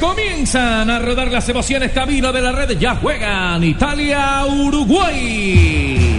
Comienzan a rodar las emociones camino de la red. Ya juegan Italia-Uruguay.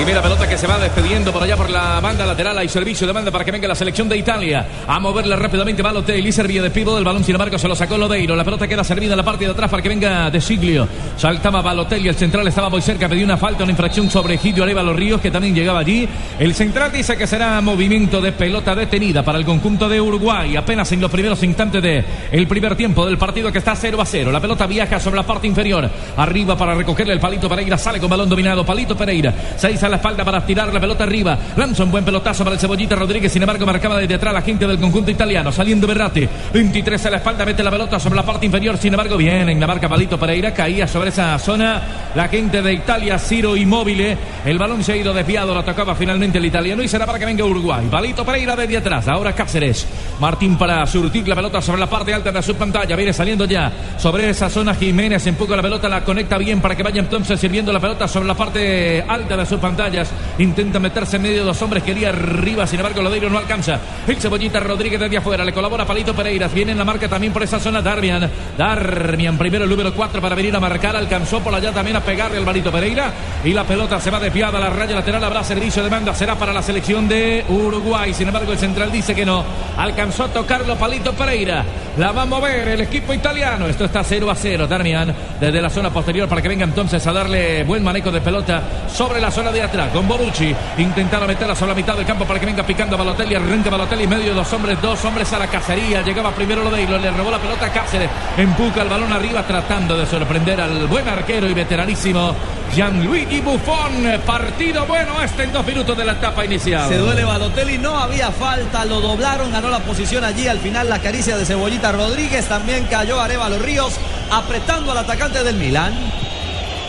Primera pelota que se va despediendo por allá por la banda lateral. Hay servicio de banda para que venga la selección de Italia. A moverla rápidamente Balotelli. Servía de pivo del balón. Sin embargo, se lo sacó Lodeiro. La pelota queda servida en la parte de atrás para que venga De Siglio. Saltaba Balotelli. El central estaba muy cerca. Pidió una falta, una infracción sobre Egidio Los Ríos, que también llegaba allí. El central dice que será movimiento de pelota detenida para el conjunto de Uruguay. Apenas en los primeros instantes el primer tiempo del partido que está 0 a 0. La pelota viaja sobre la parte inferior. Arriba para recogerle el palito Pereira. Sale con balón dominado. Palito Pereira. Seis a la espalda para tirar la pelota arriba. Lanza un buen pelotazo para el Cebollita Rodríguez. Sin embargo, marcaba desde atrás la gente del conjunto italiano. Saliendo Berratti. 23 a la espalda. Mete la pelota sobre la parte inferior. Sin embargo, bien en la marca Palito Pereira. Caía sobre esa zona la gente de Italia. Ciro Inmóvil. El balón se ha ido desviado. Lo tocaba finalmente el italiano. Y será para que venga Uruguay. Palito Pereira desde atrás. Ahora Cáceres. Martín para surtir la pelota sobre la parte alta de su pantalla. Viene saliendo ya sobre esa zona. Jiménez empuja la pelota. La conecta bien para que vaya entonces sirviendo la pelota sobre la parte alta de sus pantallas. Intenta meterse en medio de dos hombres. Quería arriba. Sin embargo, Lodeiro no alcanza. El Cebollita Rodríguez desde afuera. Le colabora Palito Pereira. Viene en la marca también por esa zona Darmian. Darmian primero el número 4 para venir a marcar. Alcanzó por allá también a pegarle al Palito Pereira. Y la pelota se va desviada a la raya lateral. Habrá servicio de banda. Será para la selección de Uruguay. Sin embargo, el central dice que no. Alcanzó a tocarlo Palito Pereira. La va a mover el equipo italiano. Esto está 0 a 0. Darmian desde la zona posterior para que venga entonces a darle buen manejo de pelota sobre la zona de atrás. Con Borucci intentando meterla sobre la mitad del campo para que venga picando Balotelli. Arranca Balotelli medio de dos hombres. Dos hombres a la cacería. Llegaba primero Lodeiro. Le robó la pelota a Cáceres. Empuja el balón arriba tratando de sorprender al buen arquero y veteranísimo Gianluigi Buffon. Partido bueno este en dos minutos de la etapa inicial. Se duele Balotelli. No había falta. Lo doblaron. Ganó la posición allí. Al final la caricia de Cebollita Rodríguez. También cayó Arevalo Ríos apretando al atacante del Milán.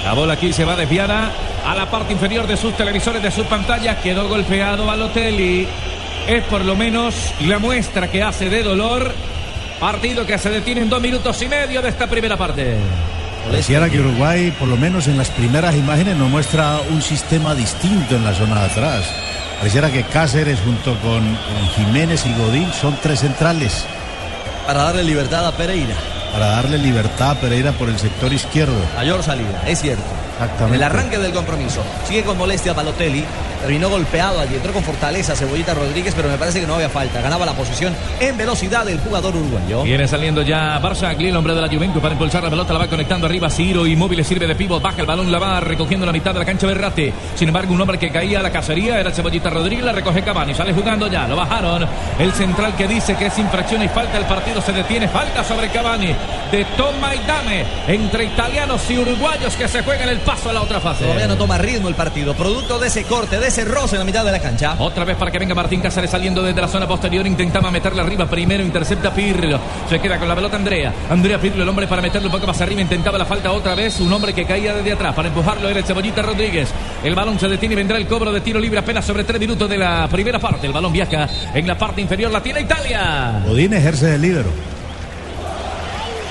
La bola aquí se va desviada a la parte inferior de sus televisores, de sus pantallas. Quedó golpeado Balotelli. Es por lo menos la muestra que hace de dolor. Partido que se detiene en dos minutos y medio de esta primera parte. Pareciera que Uruguay, por lo menos en las primeras imágenes, nos muestra un sistema distinto en la zona de atrás. Pareciera que Cáceres junto con, con Jiménez y Godín son tres centrales. Para darle libertad a Pereira para darle libertad a Pereira por el sector izquierdo. Mayor salida, es cierto. Exactamente. En el arranque del compromiso. Sigue con molestia Balotelli. Terminó golpeado allí. Entró con fortaleza Cebollita Rodríguez, pero me parece que no había falta. Ganaba la posición en velocidad el jugador uruguayo. Viene saliendo ya Barça, el hombre de la Juventus, para impulsar la pelota. La va conectando arriba. Ciro Inmóvil sirve de pivot. Baja el balón, la va recogiendo la mitad de la cancha Berrate. Sin embargo, un hombre que caía a la cacería era Cebollita Rodríguez. La recoge Cavani. Sale jugando ya. Lo bajaron. El central que dice que es infracción y falta. El partido se detiene. Falta sobre Cavani. De toma y dame entre italianos y uruguayos que se juegan el paso a la otra fase. Todavía no toma ritmo el partido. Producto de ese corte, de ese roce en la mitad de la cancha. Otra vez para que venga Martín Cáceres saliendo desde la zona posterior. Intentaba meterla arriba. Primero intercepta Pirlo. Se queda con la pelota Andrea. Andrea Pirlo, el hombre para meterlo un poco más arriba. Intentaba la falta otra vez. Un hombre que caía desde atrás. Para empujarlo era el Cebollita Rodríguez. El balón se detiene y vendrá el cobro de tiro libre apenas sobre tres minutos de la primera parte. El balón viaja en la parte inferior. La tiene Italia. Odín ejerce de lídero.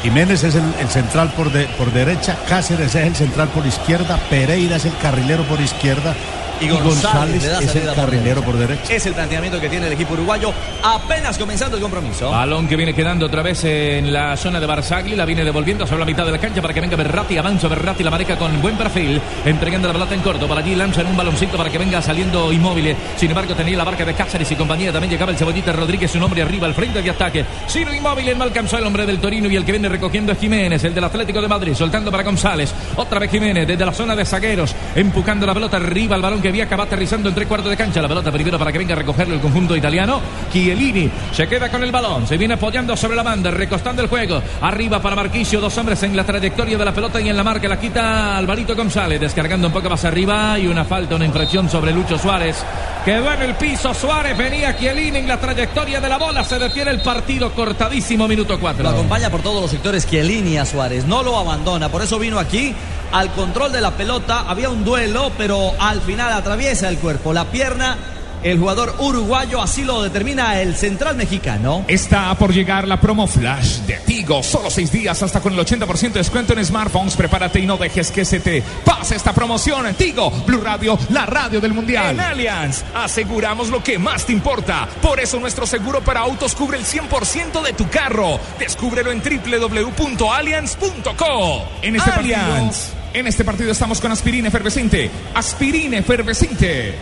Jiménez es el, central por, de, por derecha, Cáceres es el central por izquierda, Pereira es el carrilero por izquierda y González, es el carrilero por derecha. Es el planteamiento que tiene el equipo uruguayo apenas comenzando el compromiso. Balón que viene quedando otra vez en la zona de Barzagli, la viene devolviendo sobre la mitad de la cancha para que venga Berratti, avanza Berratti, la maneja con buen perfil, entregando la pelota en corto, para allí lanza en un baloncito para que venga saliendo inmóvil. Sin embargo, tenía la barca de Cáceres y compañía, también llegaba el Cebollita Rodríguez, un hombre arriba al frente de ataque. Sino inmóvil, no alcanzó el hombre del Torino y el que viene recogiendo es Jiménez, el del Atlético de Madrid, soltando para González. Otra vez Jiménez desde la zona de zagueros, empujando la pelota arriba al balón que que viaja, va aterrizando en tres cuartos de cancha. La pelota primero para que venga a recogerlo el conjunto italiano. Chiellini se queda con el balón, se viene apoyando sobre la banda, recostando el juego. Arriba para Marquisio, dos hombres en la trayectoria de la pelota y en la marca la quita Alvarito González, descargando un poco más arriba y una falta, una infracción sobre Lucho Suárez. Quedó en el piso Suárez, venía Chiellini en la trayectoria de la bola, se detiene el partido cortadísimo, minuto 4. Lo acompaña por todos los sectores Chiellini a Suárez, no lo abandona, por eso vino aquí al control de la pelota, había un duelo, pero al final atraviesa el cuerpo, la pierna el jugador uruguayo, así lo determina el central mexicano. Está por llegar la promo flash de Tigo. Solo seis días hasta con el 80% de descuento en smartphones. Prepárate y no dejes que se te pase esta promoción. en Tigo, Blue Radio, la radio del mundial. En Allianz, aseguramos lo que más te importa. Por eso nuestro seguro para autos cubre el 100% de tu carro. Descúbrelo en www.allianz.co. En este Allianz. En este partido estamos con aspirina efervescente. Aspirina efervescente.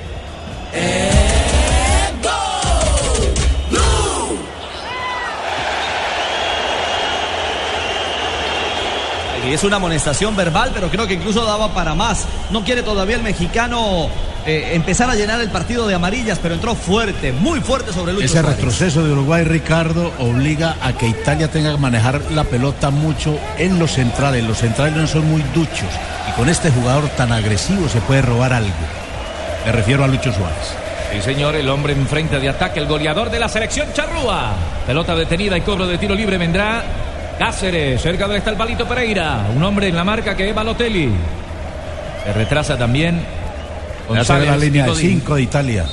Es una amonestación verbal, pero creo que incluso daba para más. No quiere todavía el mexicano eh, empezar a llenar el partido de amarillas, pero entró fuerte, muy fuerte sobre Lucho Ese Suárez. retroceso de Uruguay, Ricardo, obliga a que Italia tenga que manejar la pelota mucho en los centrales. Los centrales no son muy duchos. Y con este jugador tan agresivo se puede robar algo. Me refiero a Lucho Suárez. Sí, señor, el hombre en frente de ataque, el goleador de la selección Charrúa. Pelota detenida y cobro de tiro libre vendrá Cáceres. Cerca de está el palito Pereira. Un hombre en la marca que es Balotelli. Se retrasa también. Es la González línea y de Godín. 5 de Italia.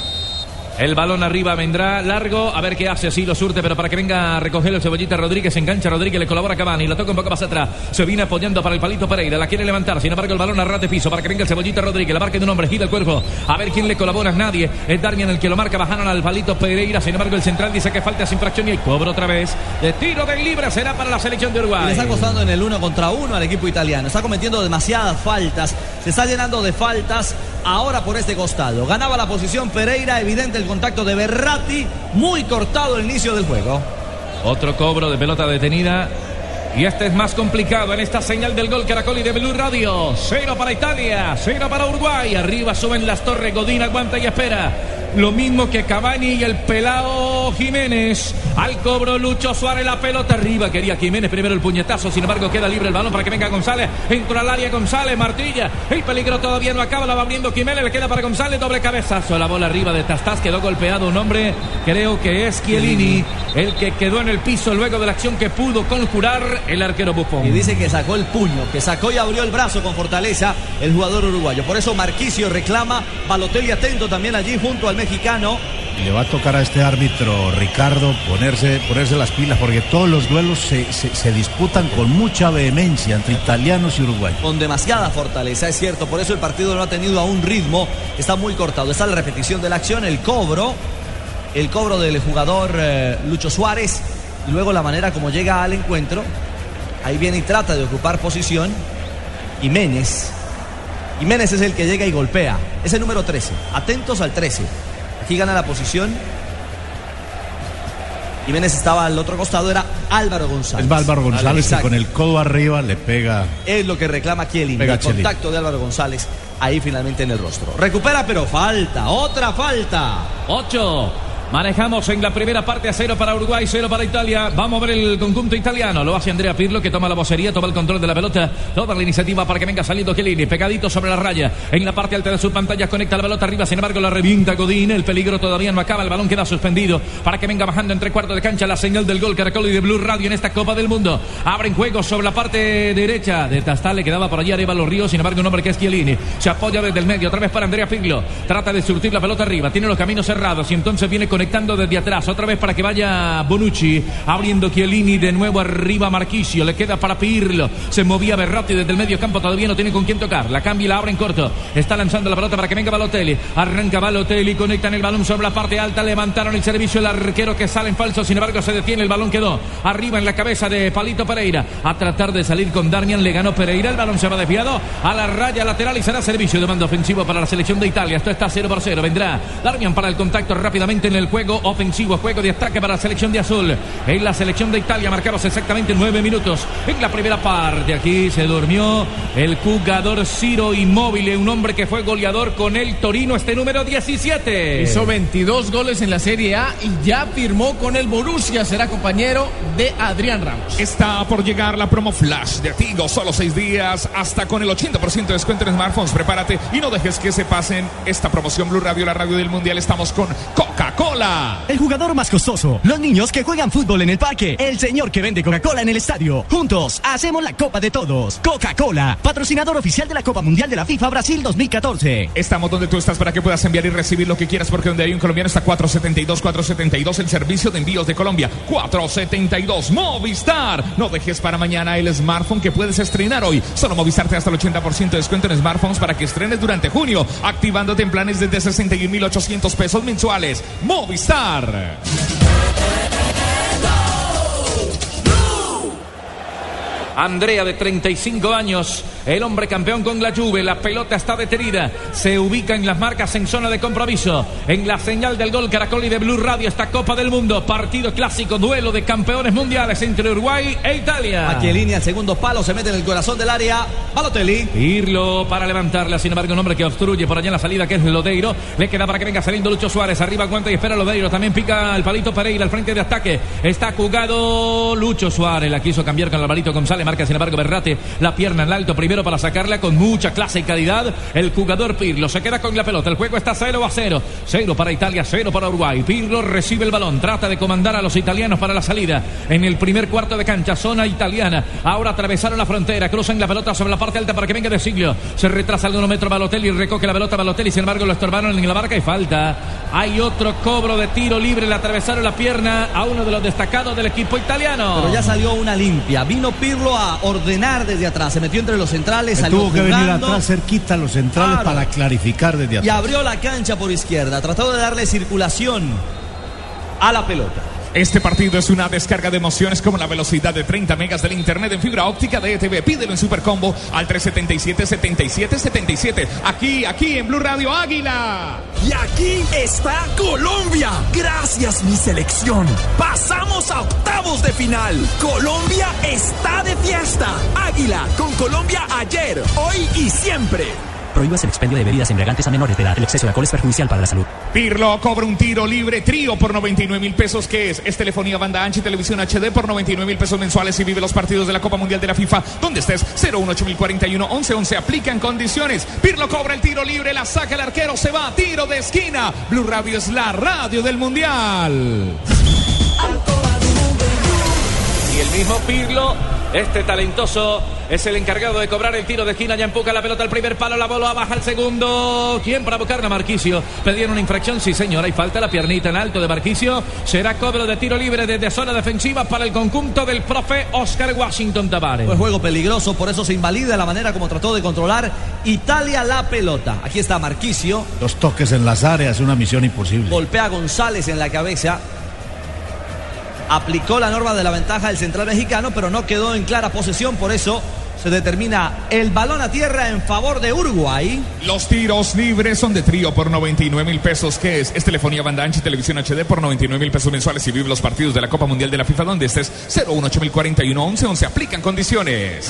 El balón arriba vendrá largo. A ver qué hace. Así lo surte, pero para que venga a recoger el cebollita Rodríguez. Engancha Rodríguez, le colabora Cavani. La toca un poco más atrás. Se viene apoyando para el palito Pereira. La quiere levantar. Sin embargo, el balón a de piso para que venga el cebollita Rodríguez. La marca de un hombre, gira el cuerpo. A ver quién le colabora. Nadie. Es Darmian el que lo marca. Bajaron al palito Pereira. Sin embargo, el central dice que falta sin infracción y el cobro otra vez. De tiro de libre será para la selección de Uruguay. le está costando en el uno contra uno al equipo italiano. Está cometiendo demasiadas faltas. Se está llenando de faltas ahora por este costado. Ganaba la posición Pereira. Evidente el contacto de Berratti. Muy cortado el inicio del juego. Otro cobro de pelota detenida. Y este es más complicado en esta señal del gol Caracol y de Blue Radio. Cero para Italia, cero para Uruguay. Arriba suben las torres. Godín aguanta y espera. Lo mismo que Cavani y el pelao Jiménez. Al cobro Lucho Suárez la pelota arriba. Quería Jiménez primero el puñetazo. Sin embargo, queda libre el balón para que venga González. Entra al área González, Martilla. El peligro todavía no acaba. La va abriendo Jiménez. Le queda para González. Doble cabezazo. La bola arriba de Tastas. Quedó golpeado un hombre. Creo que es Chiellini. El que quedó en el piso luego de la acción que pudo conjurar el arquero Buffon. Y dice que sacó el puño, que sacó y abrió el brazo con fortaleza el jugador uruguayo. Por eso Marquicio reclama. Balotelli atento también allí junto al mexicano. Y le va a tocar a este árbitro, Ricardo, ponerse, ponerse las pilas, porque todos los duelos se, se- se disputan con mucha vehemencia entre italianos y uruguayos. con demasiada fortaleza, es cierto. Por eso el partido no ha tenido aún ritmo. Está muy cortado. Está la repetición de la acción, el cobro. El cobro del jugador eh, Lucho Suárez. Y luego la manera como llega al encuentro. Ahí viene y trata de ocupar posición. Jiménez. Jiménez es el que llega y golpea. Es el número 13. Atentos al 13. Aquí gana la posición. Jiménez estaba al otro costado, era Álvaro González. Es Álvaro González que con el codo arriba le pega. Es lo que reclama. Pega el contacto de Álvaro González ahí finalmente en el rostro. Recupera, pero falta. Otra falta. 8. Manejamos en la primera parte a cero para Uruguay, cero para Italia. Vamos a ver el conjunto italiano. Lo hace Andrea Pirlo que toma la vocería, toma el control de la pelota, toma la iniciativa para que venga saliendo Chiellini, pegadito sobre la raya. En la parte alta de sus pantallas conecta la pelota arriba, sin embargo la revienta Godín. El peligro todavía no acaba, el balón queda suspendido para que venga bajando entre cuartos de cancha la señal del gol Caracol y de Blue Radio en esta Copa del Mundo. Abren juego sobre la parte derecha de Tastal, le quedaba por allí arriba los ríos, sin embargo un hombre que es Chiellini. Se apoya desde el medio, otra vez para Andrea Pirlo. Trata de surtir la pelota arriba, tiene los caminos cerrados y entonces viene conectando desde atrás. Otra vez para que vaya Bonucci, abriendo Chiellini de nuevo arriba Marquisio. Le queda para Pirlo. Se movía Berratti desde el medio campo, todavía no tiene con quién tocar. La cambia y la abre en corto. Está lanzando la pelota para que venga Balotelli. Arranca Balotelli, conectan el balón sobre la parte alta. Levantaron el servicio el arquero que sale en falso. Sin embargo, se detiene. El balón quedó arriba en la cabeza de Palito Pereira. A tratar de salir con Darmian. Le ganó Pereira. El balón se va desviado a la raya lateral y será servicio de mando ofensivo para la selección de Italia. Esto está 0 por 0. Vendrá Darmian para el contacto rápidamente en el el juego ofensivo, juego de ataque para la selección de azul. En la selección de Italia marcados exactamente nueve minutos en la primera parte. Aquí se durmió el jugador Ciro Inmóvil, un hombre que fue goleador con el Torino, este número 17. Hizo 22 goles en la Serie A y ya firmó con el Borussia. Será compañero de Adrián Ramos. Está por llegar la promo flash de Tigo, solo seis días, hasta con el 80% de descuento en smartphones. Prepárate y no dejes que se pasen esta promoción Blue Radio, la radio del Mundial. Estamos con Coca-Cola. El jugador más costoso, los niños que juegan fútbol en el parque, el señor que vende Coca-Cola en el estadio. Juntos hacemos la Copa de Todos. Coca-Cola, patrocinador oficial de la Copa Mundial de la FIFA Brasil 2014. Estamos donde tú estás para que puedas enviar y recibir lo que quieras, porque donde hay un colombiano está 472, 472, el servicio de envíos de Colombia. 472, Movistar. No dejes para mañana el smartphone que puedes estrenar hoy. Solo Movistar te hasta el 80% de descuento en smartphones para que estrenes durante junio, activándote en planes desde 61.800 pesos mensuales. Movistar. Andrea de 35 años, el hombre campeón con la Juve, la pelota está detenida, se ubica en las marcas en zona de compromiso, en la señal del gol Caracol y de Blue Radio esta Copa del Mundo, partido clásico, duelo de campeones mundiales entre Uruguay e Italia. Aquí en línea, el segundo palo, se mete en el corazón del área, Balotelli. Irlo para levantarla, sin embargo un hombre que obstruye por allá en la salida que es Lodeiro, le queda para que venga saliendo Lucho Suárez, arriba aguanta y espera Lodeiro, también pica el palito Pereira al frente de ataque, está jugado Lucho Suárez, la quiso cambiar con Alvarito González, marca sin embargo Berrate la pierna en alto primero para sacarla con mucha clase y calidad. El jugador Pirlo se queda con la pelota. El juego está 0 a 0. 0 para Italia, 0 para Uruguay. Pirlo recibe el balón, trata de comandar a los italianos para la salida. En el primer cuarto de cancha, zona italiana. Ahora atravesaron la frontera, cruzan la pelota sobre la parte alta para que venga de siglo. Se retrasa algunos metros Balotelli, recoge la pelota Balotelli, sin embargo lo estorbaron en la marca y falta. Hay otro cobro de tiro libre, le atravesaron la pierna a uno de los destacados del equipo italiano. Pero ya salió una limpia. Vino Pirlo a ordenar desde atrás. Se metió entre los centrales, salió Tuvo que venir atrás cerquita a los centrales Claro. para clarificar desde y atrás. abrió la cancha por izquierda. Trató de darle circulación a la pelota. Este partido es una descarga de emociones como la velocidad de 30 megas del internet en fibra óptica de ETV. Pídelo en Supercombo al 377-7777. Aquí, aquí en Blue Radio Águila. Y aquí está Colombia. Gracias mi selección. Pasamos a octavos de final. Colombia está de fiesta. Águila con Colombia ayer, hoy y siempre. Prohíbas el expendio de bebidas embriagantes a menores de edad. El exceso de alcohol es perjudicial para la salud. Pirlo cobra un tiro libre trío por 99 mil pesos, que es? Es telefonía banda ancha y televisión HD por 99 mil pesos mensuales y vive los partidos de la Copa Mundial de la FIFA, donde estés 018041 1111 aplican condiciones. Pirlo cobra el tiro libre, la saca el arquero, se va, tiro de esquina. Blue Radio es la radio del Mundial. Y el mismo Pirlo, este talentoso, es el encargado de cobrar el tiro de esquina. Ya empuja la pelota al primer palo, la bola baja al segundo. ¿Quién para buscarla? Marquicio. Pedían una infracción, sí señor. Hay falta la piernita en alto de Marquicio. Será cobro de tiro libre desde zona defensiva para el conjunto del profe Oscar Washington Tavares. Fue juego peligroso, por eso se invalida la manera como trató de controlar Italia la pelota. Aquí está Marquicio, Los toques en las áreas, una misión imposible. golpea a González en la cabeza. Aplicó la norma de la ventaja del central mexicano, pero no quedó en clara posesión, por eso se determina el balón a tierra en favor de Uruguay. Los tiros libres son de trío por 99 mil pesos, que es? Es telefonía banda ancha y televisión HD por 99 mil pesos mensuales y vive los partidos de la Copa Mundial de la FIFA, donde estés 018041 1111 aplican condiciones.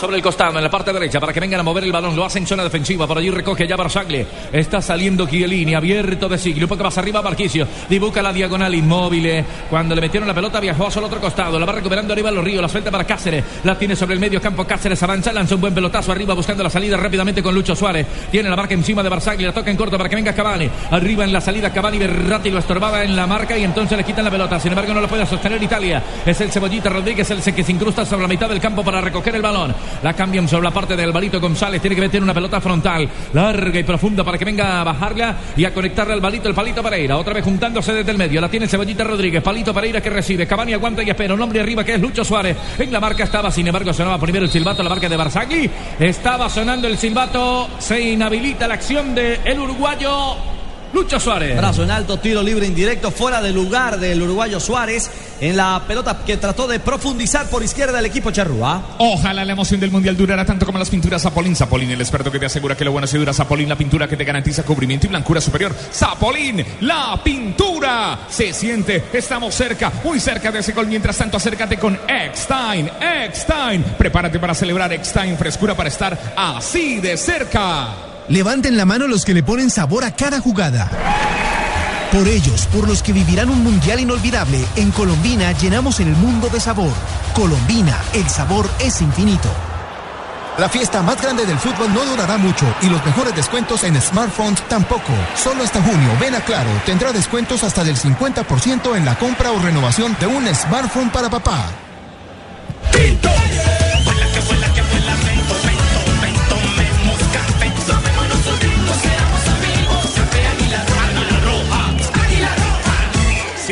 Sobre el costado, en la parte derecha, para que vengan a mover el balón. Lo hace en zona defensiva. Por allí recoge ya Barzagli. Está saliendo Chiellini, abierto de siglo. Un poco más arriba, Marquicio. Dibuca la diagonal inmóvil. Cuando le metieron la pelota, viajó hacia el otro costado. La va recuperando arriba los ríos. La suelta para Cáceres. La tiene sobre el medio campo. Cáceres avanza, lanza un buen pelotazo arriba, buscando la salida rápidamente con Lucho Suárez. Tiene la marca encima de Barzagli. La toca en corto para que venga Cavani. Arriba en la salida, Cavani. Berratti lo estorbaba en la marca y entonces le quitan la pelota. Sin embargo, no lo puede sostener Italia. Es el Cebollita Rodríguez, el que se incrusta sobre la mitad del campo para recoger el balón. La cambian sobre la parte de Alvarito González. Tiene que meter una pelota frontal, larga y profunda para que venga a bajarla y a conectarle al balito el palito Pereira. Otra vez juntándose desde el medio. La tiene Cebollita Rodríguez. Palito Pereira que recibe. Cavani aguanta y espera. Un hombre arriba que es Lucho Suárez. En la marca estaba, sin embargo, sonaba primero el silbato, la marca de Barzagli. Estaba sonando el silbato. Se inhabilita la acción de el uruguayo Lucho Suárez. Brazo en alto, tiro libre indirecto, fuera de lugar del uruguayo Suárez. en la pelota que trató de profundizar por izquierda el equipo charrúa. Ojalá la emoción del mundial durara tanto como las pinturas Zapolín. Zapolín, el experto que te asegura que lo bueno se dura. Zapolín, la pintura que te garantiza cubrimiento y blancura superior. Zapolín, la pintura. Se siente, estamos cerca, muy cerca de ese gol. Mientras tanto, acércate con Eckstein. Eckstein, prepárate para celebrar Eckstein, frescura para estar así de cerca. Levanten la mano los que le ponen sabor a cada jugada. Por ellos, por los que vivirán un mundial inolvidable, en Colombina llenamos el mundo de sabor. Colombina, el sabor es infinito. La fiesta más grande del fútbol no durará mucho y los mejores descuentos en smartphones tampoco. Solo hasta junio, ven a Claro, tendrá descuentos hasta del 50% en la compra o renovación de un smartphone para papá.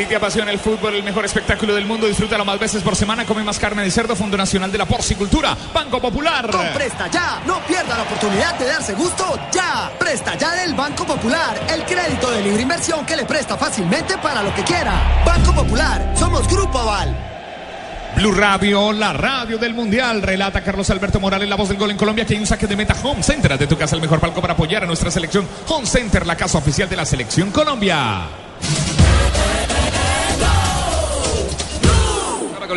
Te apasiona el fútbol, el mejor espectáculo del mundo, disfrútalo más veces por semana. Come más carne de cerdo, Fondo Nacional de la Porcicultura, Banco Popular. Con Presta Ya, no pierda la oportunidad de darse gusto ya. Presta Ya del Banco Popular, el crédito de libre inversión que le presta fácilmente para lo que quiera. Banco Popular, somos Grupo Aval. Blue Radio, la radio del Mundial. Relata Carlos Alberto Morales, la voz del gol en Colombia, que hay un saque de meta Home Center. De tu casa, el mejor palco para apoyar a nuestra selección. Home Center, la casa oficial de la selección Colombia.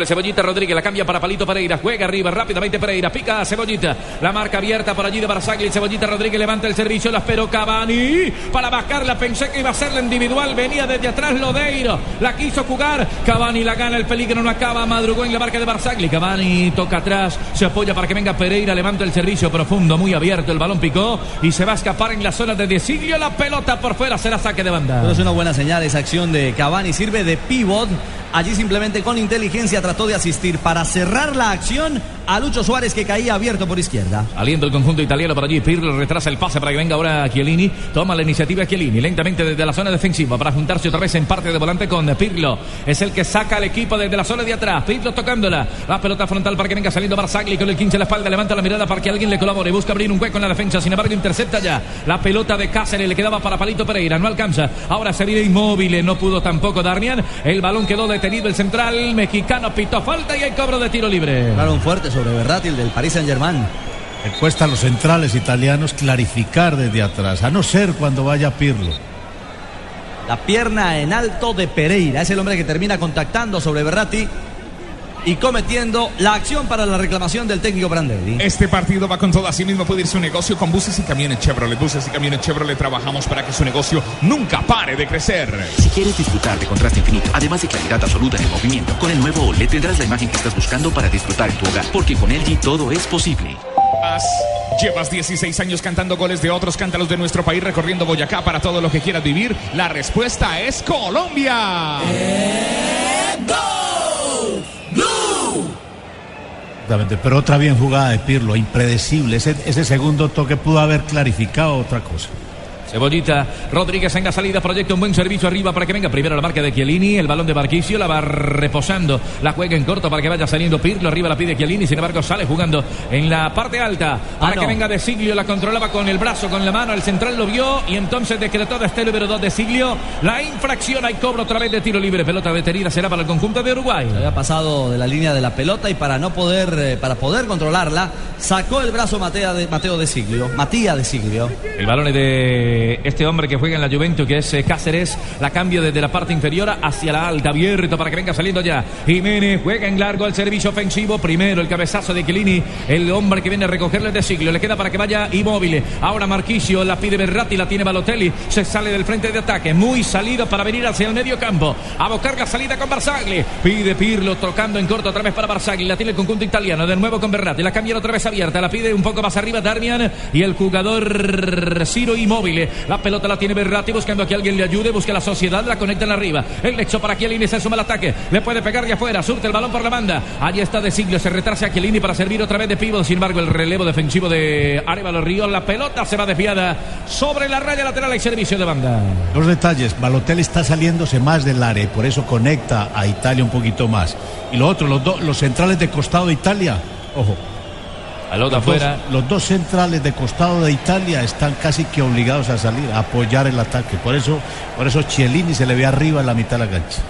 El Cebollita Rodríguez, la cambia para Palito Pereira, juega arriba rápidamente Pereira, pica a Cebollita, la marca abierta por allí de Barzagli, Cebollita Rodríguez levanta el servicio, la esperó Cavani, para bajarla pensé que iba a ser la individual, venía desde atrás Lodeiro, la quiso jugar, Cavani la gana, el peligro no acaba, madrugó en la marca de Barzagli, Cavani toca atrás, se apoya para que venga Pereira, levanta el servicio profundo, muy abierto, el balón picó y se va a escapar en la zona de Desilio, la pelota por fuera, será saque de banda. Pero es una buena señal esa acción de Cavani, sirve de pivot, allí simplemente con inteligencia trató de asistir para cerrar la acción a Lucho Suárez que caía abierto por izquierda. Aliendo el conjunto italiano por allí. Pirlo retrasa el pase para que venga ahora Chiellini. Toma la iniciativa Chiellini lentamente desde la zona defensiva para juntarse otra vez en parte de volante con Pirlo. Es el que saca al equipo desde la zona de atrás. Pirlo tocándola. La pelota frontal para que venga saliendo Barzagli con el 15 en la espalda. Levanta la mirada para que alguien le colabore. Busca abrir un hueco en la defensa. Sin embargo, intercepta ya. La pelota de Cáceres le quedaba para Palito Pereira. No alcanza. Ahora se viene inmóvil. No pudo tampoco Darmian. El balón quedó detenido. El central mexicano pitó falta y hay cobro de tiro libre. Claro, un fuerte sobre Verdátil del Paris Saint Germain. Le cuesta a los centrales italianos clarificar desde atrás, a no ser cuando vaya Pirlo. La pierna en alto de Pereira, es el hombre que termina contactando sobre Berratti y cometiendo la acción para la reclamación del técnico Brandelli. Este partido va con todo. Así mismo puede ir su negocio con buses y camiones Chevrolet. Buses y camiones Chevrolet trabajamos para que su negocio nunca pare de crecer. Si quieres disfrutar de contraste infinito, además de claridad absoluta en el movimiento, con el nuevo OLED tendrás la imagen que estás buscando para disfrutar en tu hogar. Porque con LG todo es posible. Llevas 16 años cantando goles de otros cántalos de nuestro país, recorriendo Boyacá para todo lo que quieras vivir. La respuesta es Colombia. Exactamente, pero otra bien jugada de Pirlo, impredecible. Ese, ese segundo toque pudo haber clarificado otra cosa. Cebollita, Rodríguez en la salida, proyecta un buen servicio arriba para que venga primero la marca de Chiellini, el balón de Barquicio, la va reposando, la juega en corto para que vaya saliendo Pirlo, arriba la pide Chiellini, sin embargo sale jugando en la parte alta para Ah, no. que venga de Siglio, la controlaba con el brazo, con la mano, el central lo vio y entonces decretó desde el número 2 de Siglio la infracción, hay cobro otra vez de tiro libre, pelota detenida será para el conjunto de Uruguay. Había pasado de la línea de la pelota y para no poder, eh, para poder controlarla, sacó el brazo Mateo de, Mateo de Siglio, Matías de Siglio. El balón es de este hombre que juega en la Juventus, que es eh, Cáceres. La cambio desde la parte inferior hacia la alta, abierto para que venga saliendo ya. Jiménez juega en largo el servicio ofensivo. Primero el cabezazo de Chiellini, el hombre que viene a recogerle de siglo. Le queda para que vaya inmóvil. Ahora Marquisio la pide Berratti, la tiene Balotelli. Se sale del frente de ataque, muy salido para venir hacia el medio campo. A buscar la salida con Barzagli. Pide Pirlo tocando en corto otra vez para Barzagli. La tiene el conjunto italiano. De nuevo con Berratti. La cambia otra vez abierta. La pide un poco más arriba Darmian y el jugador Ciro inmóvil. La pelota la tiene Berratti buscando a que alguien le ayude. Busca la sociedad, la conecta en arriba. El nexo para Chiellini se suma al ataque. Le puede pegar de afuera. Surte el balón por la banda. Allí está de siglo. Se retrasa a Chiellini para servir otra vez de pívot. Sin embargo, el relevo defensivo de Arevalo Río. La pelota se va desviada sobre la raya lateral. Hay servicio de banda. Dos detalles, Balotelli está saliéndose más del área y por eso conecta a Italia un poquito más. Y lo otro, los, dos los centrales de costado de Italia, ojo. Pelota los, dos, afuera. los dos centrales de costado de Italia están casi que obligados a salir, a apoyar el ataque. Por eso, por eso Chiellini se le ve arriba en la mitad de la cancha.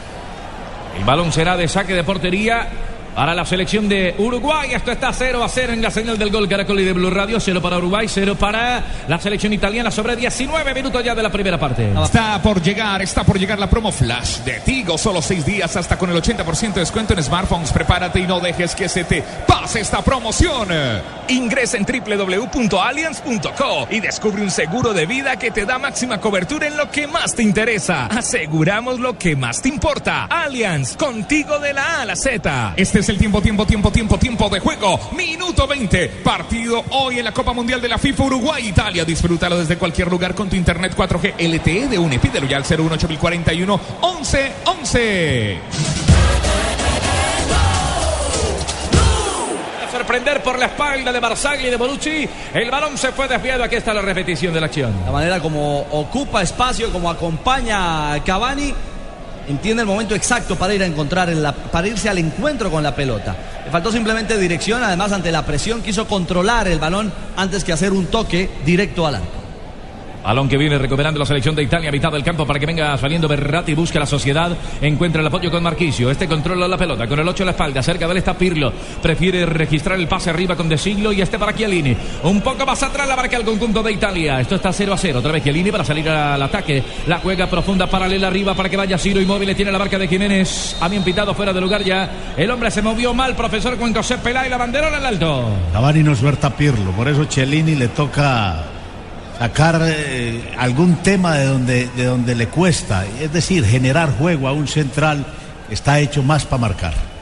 El balón será de saque de portería para la selección de Uruguay. Esto está 0 a 0 en la señal del gol Caracol y de Blue Radio. 0 para Uruguay, 0 para la selección italiana sobre 19 minutos ya de la primera parte. Está por llegar, está por llegar la promo flash de Tigo. Solo 6 días hasta con el 80% de descuento en smartphones. Prepárate y no dejes que se te pase esta promoción. Ingresa en www.allianz.co y descubre un seguro de vida que te da máxima cobertura en lo que más te interesa. Aseguramos lo que más te importa. Allianz, contigo de la A a la Z. Este es el tiempo, tiempo, tiempo, tiempo, tiempo de juego. Minuto 20. Partido hoy en la Copa Mundial de la FIFA Uruguay-Italia. Disfrútalo desde cualquier lugar con tu internet 4G LTE de UNE. Pídelo ya al 01841 11 11. sorprender por la espalda de Barzagli y de Bonucci. El balón se fue desviado. Aquí está la repetición de la acción. La manera como ocupa espacio, como acompaña a Cavani, entiende el momento exacto para ir a encontrar, para irse al encuentro con la pelota. Le faltó simplemente dirección, además ante la presión quiso controlar el balón antes que hacer un toque directo al arco. Balón que viene recuperando la selección de Italia mitad del campo para que venga saliendo Berratti. Busca la sociedad. Encuentra el apoyo con Marquisio. Este controla la pelota con el 8 a la espalda. Cerca de él está Pirlo. Prefiere registrar el pase arriba con De Siglo y este para Chiellini. Un poco más atrás la marca el conjunto de Italia. Esto está 0 a 0. Otra vez Chiellini para salir al ataque. La juega profunda paralela arriba para que vaya Ciro inmóvil. Tiene la marca de Jiménez. Ha bien pitado fuera de lugar ya. El hombre se movió mal. Profesor con José Pelá y la bandera al alto. Cavani no suelta Pirlo. Por eso Chiellini le toca sacar eh, algún tema de donde, de donde le cuesta, es decir, generar juego a un central que está hecho más para marcar.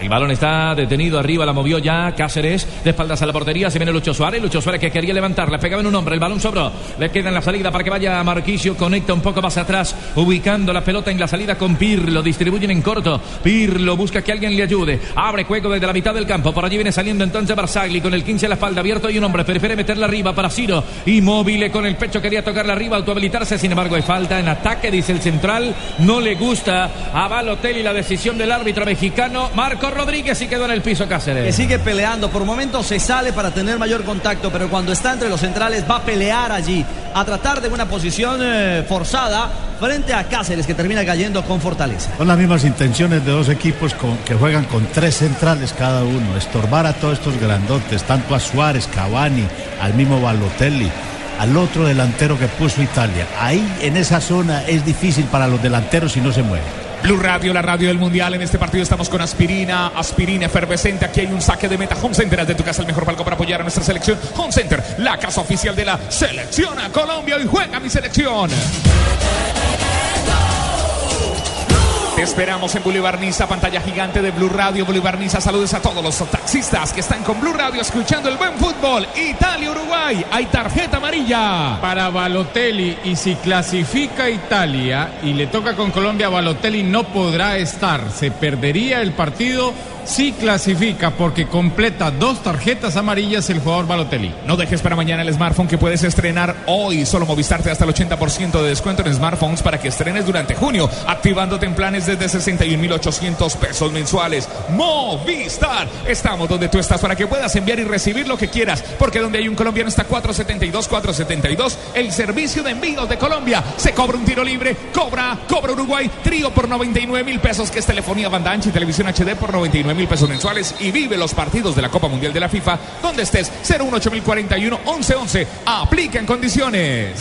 El balón está detenido arriba, la movió ya Cáceres, de espaldas a la portería, se viene Lucho Suárez, Lucho Suárez que quería levantar, le pegaba en un hombre, el balón sobró, le queda en la salida para que vaya Marquisio, conecta un poco más atrás, ubicando la pelota en la salida con Pirlo, distribuyen en corto, Pirlo busca que alguien le ayude, abre juego desde la mitad del campo, por allí viene saliendo entonces Barzagli con el 15 a la espalda, abierto y un hombre, prefiere meterla arriba para Ciro, inmóvil con el pecho, quería tocarla arriba, autohabilitarse, sin embargo hay falta en ataque, dice el central, no le gusta a Balotelli la decisión del árbitro mexicano, Marco Rodríguez y quedó en el piso Cáceres. Que sigue peleando. Por momentos se sale para tener mayor contacto, pero cuando está entre los centrales va a pelear allí, a tratar de una posición eh, forzada frente a Cáceres, que termina cayendo con fortaleza. Son las mismas intenciones de dos equipos con, que juegan con tres centrales cada uno. Estorbar a todos estos grandotes, tanto a Suárez, Cavani, al mismo Balotelli al otro delantero que puso Italia. Ahí en esa zona es difícil para los delanteros si no se mueven. Blue Radio, la radio del mundial. En este partido estamos con aspirina, aspirina efervescente. Aquí hay un saque de meta. Home Center, de tu casa, el mejor palco para apoyar a nuestra selección. Home Center, la casa oficial de la selección a Colombia. Y juega mi selección. Te esperamos en Bolívar Niza, pantalla gigante de Blue Radio. Bolívar Niza, saludos a todos los taxistas que están con Blue Radio escuchando el buen fútbol. Italia-Uruguay, hay tarjeta amarilla. Para Balotelli, y si clasifica Italia y le toca con Colombia, Balotelli no podrá estar. Se perdería el partido si clasifica porque completa dos tarjetas amarillas el jugador Balotelli. No dejes para mañana el smartphone que puedes estrenar hoy. Solo Movistar te da hasta el 80% de descuento en smartphones para que estrenes durante junio, activándote en planes desde 61.800 pesos mensuales. Movistar. Estamos donde tú estás para que puedas enviar y recibir lo que quieras, porque donde hay un colombiano está 472, 472. El servicio de envíos de Colombia. Se cobra un tiro libre, cobra, cobra Uruguay, trío por 99 mil pesos, que es telefonía, banda ancha y televisión HD por 99 mil pesos mensuales y vive los partidos de la Copa Mundial de la FIFA donde estés 01841 1111 aplica en condiciones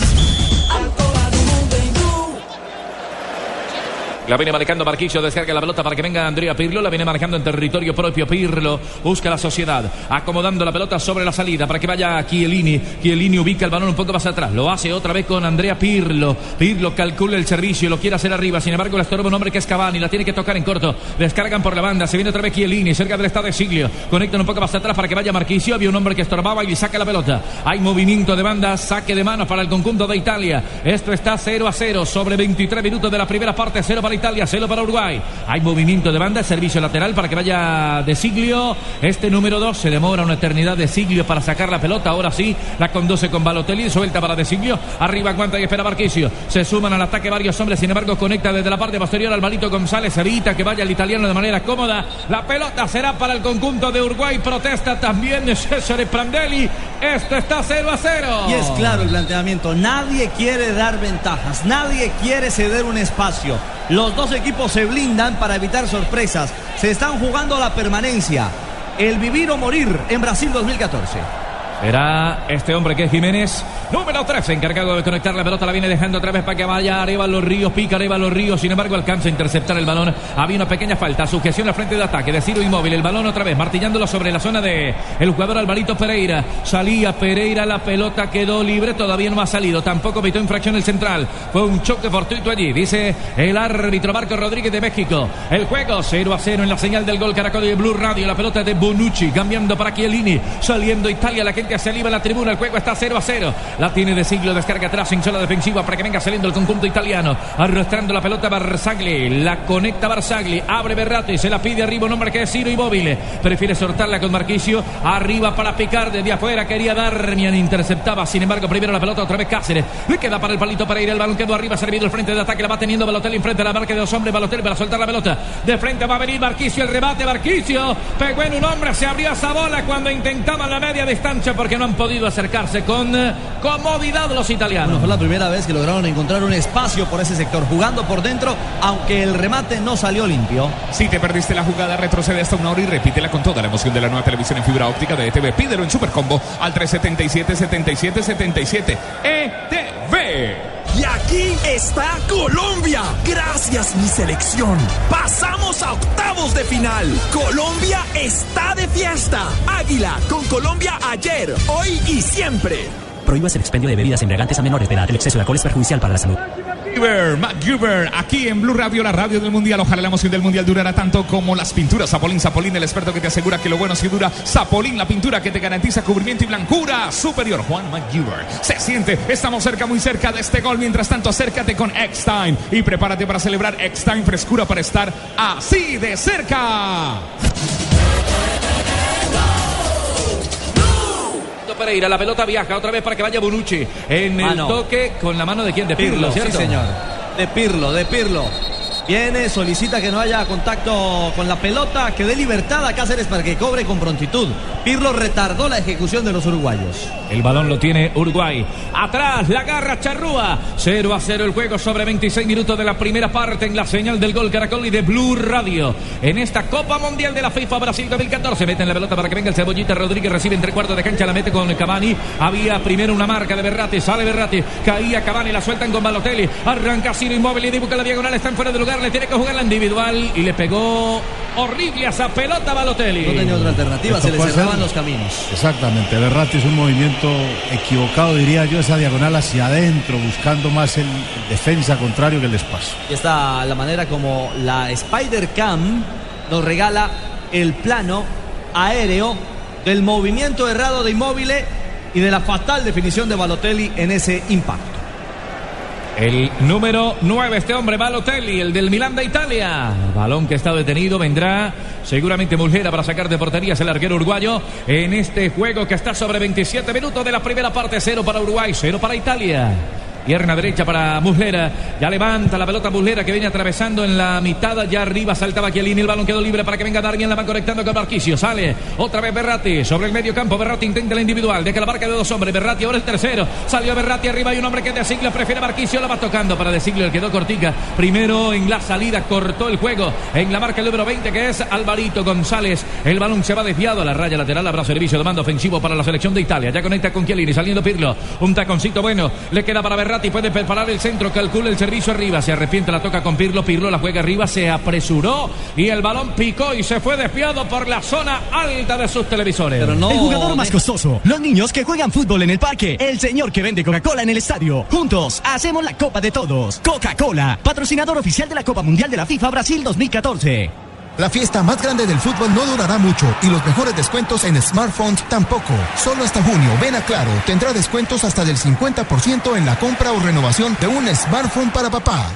La viene marcando Marquillo, descarga la pelota para que venga Andrea Pirlo. La viene marcando en territorio propio Pirlo. Busca la sociedad, acomodando la pelota sobre la salida para que vaya Chiellini. Chiellini ubica el balón un poco más atrás. Lo hace otra vez con Andrea Pirlo. Pirlo calcula el servicio, lo quiere hacer arriba. Sin embargo, le estorba un hombre que es Cavani. La tiene que tocar en corto. Descargan por la banda. Se viene otra vez Chiellini, cerca del estado de Siglio. Conectan un poco más atrás para que vaya Marquisio. Había un hombre que estorbaba y saca la pelota. Hay movimiento de banda, saque de manos para el conjunto de Italia. Esto está 0 a 0 sobre 23 minutos de la primera parte. 0 para Italia, 0 para Uruguay. Hay movimiento de banda, servicio lateral para que vaya de Siglio. Este número 2 se demora una eternidad de Siglio para sacar la pelota. Ahora sí, la conduce con Balotelli, suelta para de Siglio. Arriba aguanta y espera Marquisio. Se suman al ataque varios hombres, sin embargo, conecta desde la parte posterior al Malito González. Evita que vaya el italiano de manera cómoda. La pelota será para el conjunto de Uruguay. Protesta también César Prandelli. Esto está 0 a 0. Y es claro el planteamiento. Nadie quiere dar ventajas. Nadie quiere ceder un espacio. Los dos equipos se blindan para evitar sorpresas. Se están jugando la permanencia. El vivir o morir en Brasil 2014. Será este hombre que es Jiménez, número 13, encargado de conectar la pelota. La viene dejando otra vez para que vaya arriba los ríos, pica arriba los ríos. Sin embargo, alcanza a interceptar el balón. Había una pequeña falta, sujeción al frente de ataque de Ciro Inmóvil. El balón otra vez, martillándolo sobre la zona de el jugador Alvarito Pereira. Salía Pereira, la pelota quedó libre, todavía no ha salido. Tampoco evitó infracción el central. Fue un choque fortuito allí, dice el árbitro Marco Rodríguez de México. El juego 0 a 0 en la señal del gol Caracol de Blue Radio. La pelota de Bonucci, cambiando para Chiellini, saliendo Italia. La gente se aliva la tribuna. El juego está 0 a 0. La tiene de siglo. Descarga atrás en zona defensiva para que venga saliendo el conjunto italiano. Arrastrando la pelota Barzagli. La conecta Barzagli. Abre Berratti. Se la pide arriba un hombre que es Ciro Immobile. Prefiere soltarla con Marquisio. Arriba para picar desde afuera. Quería Darmian. Interceptaba. Sin embargo, primero la pelota otra vez Cáceres. Le queda para el palito para ir. El balón quedó arriba. Servido el frente de ataque. La va teniendo Balotelli enfrente de la marca de dos hombres. Balotelli para soltar la pelota. De frente va a venir Marquisio. El rebate. Marquisio. Pegó en un hombre. Se abrió esa bola cuando intentaba la media distancia porque no han podido acercarse con eh, comodidad los italianos. Bueno, fue la primera vez que lograron encontrar un espacio por ese sector, jugando por dentro, aunque el remate no salió limpio. Si te perdiste la jugada, retrocede hasta una hora y repítela con toda la emoción de la nueva televisión en fibra óptica de ETV. Pídelo en Supercombo al 377-7777. ETV. Aquí está Colombia. Gracias mi selección. Pasamos a octavos de final. Colombia está de fiesta. Águila con Colombia ayer, hoy y siempre. Prohíbas el expendio de bebidas embriagantes a menores de edad. El exceso de alcohol es perjudicial para la salud. MacGyver, aquí en Blue Radio, la radio del Mundial. Ojalá la emoción del Mundial durara tanto como las pinturas. Zapolín, Zapolín, el experto que te asegura que lo bueno sí dura. Zapolín, la pintura que te garantiza cubrimiento y blancura superior. Juan MacGyver. Se siente, estamos cerca, muy cerca de este gol. Mientras tanto, acércate con X-Time y prepárate para celebrar X-Time frescura para estar así de cerca. Pereira, la pelota viaja otra vez para que vaya Bonucci en el toque con la mano de quién, de Pirlo, sí ¿cierto? señor. De Pirlo, de Pirlo. Viene, solicita que no haya contacto con la pelota, que dé libertad a Cáceres para que cobre con prontitud. Pirlo retardó la ejecución de los uruguayos. El balón lo tiene Uruguay. Atrás la garra Charrúa. 0 a 0 el juego sobre 26 minutos de la primera parte en la señal del gol Caracol y de Blue Radio. En esta Copa Mundial de la FIFA Brasil 2014. Meten la pelota para que venga el Cebollita Rodríguez. Recibe entre cuartos de cancha. La mete con Cavani. Había primero una marca de Berratti. Sale Berratti. Caía Cavani. La sueltan con Balotelli. Arranca Ciro Inmóvil y busca la diagonal. Están fuera de lugar. Le tiene que jugar la individual. Y le pegó horrible a esa pelota Balotelli. No tenía otra alternativa. Se le cerraban los caminos. Exactamente, Berratti es un movimiento equivocado, diría yo, esa diagonal hacia adentro, buscando más el defensa contrario que el espacio. Y está la manera como la Spider Cam nos regala el plano aéreo del movimiento errado de Inmóvil y de la fatal definición de Balotelli en ese impacto. El número 9, este hombre, Balotelli, el del Milán de Italia. Balón que está detenido, vendrá seguramente Mulgera para sacar de porterías el arquero uruguayo en este juego que está sobre 27 minutos de la primera parte. Cero para Uruguay, cero para Italia. Pierna derecha para Muslera. Ya levanta la pelota Muslera que viene atravesando en la mitad. Ya arriba saltaba Chiellini. El balón quedó libre para que venga Darmian. La va conectando con Marquisio. Sale otra vez Berratti sobre el medio campo. Berratti intenta la individual. Deja la marca de dos hombres. Berratti ahora el tercero. Salió Berratti arriba. Hay un hombre que de siglo prefiere Marquisio. La va tocando para de siglo. El quedó cortica. Primero en la salida cortó el juego. En la marca el número 20 que es Alvarito González. El balón se va desviado a la raya lateral. Habrá servicio de mando ofensivo para la selección de Italia. Ya conecta con Chiellini. Saliendo Pirlo. Un taconcito bueno. Le queda para Berratti. Puede preparar el centro. Calcula el servicio arriba. Se arrepiente. La toca con Pirlo. Pirlo la juega arriba. Se apresuró. Y el balón picó y se fue desviado por la zona alta de sus televisores. Pero no. El jugador más costoso. Los niños que juegan fútbol en el parque. El señor que vende Coca-Cola en el estadio. Juntos hacemos la Copa de Todos. Coca-Cola, patrocinador oficial de la Copa Mundial de la FIFA Brasil 2014. La fiesta más grande del fútbol no durará mucho y los mejores descuentos en smartphones tampoco. Solo hasta junio, ven a Claro, tendrá descuentos hasta del 50% en la compra o renovación de un smartphone para papá.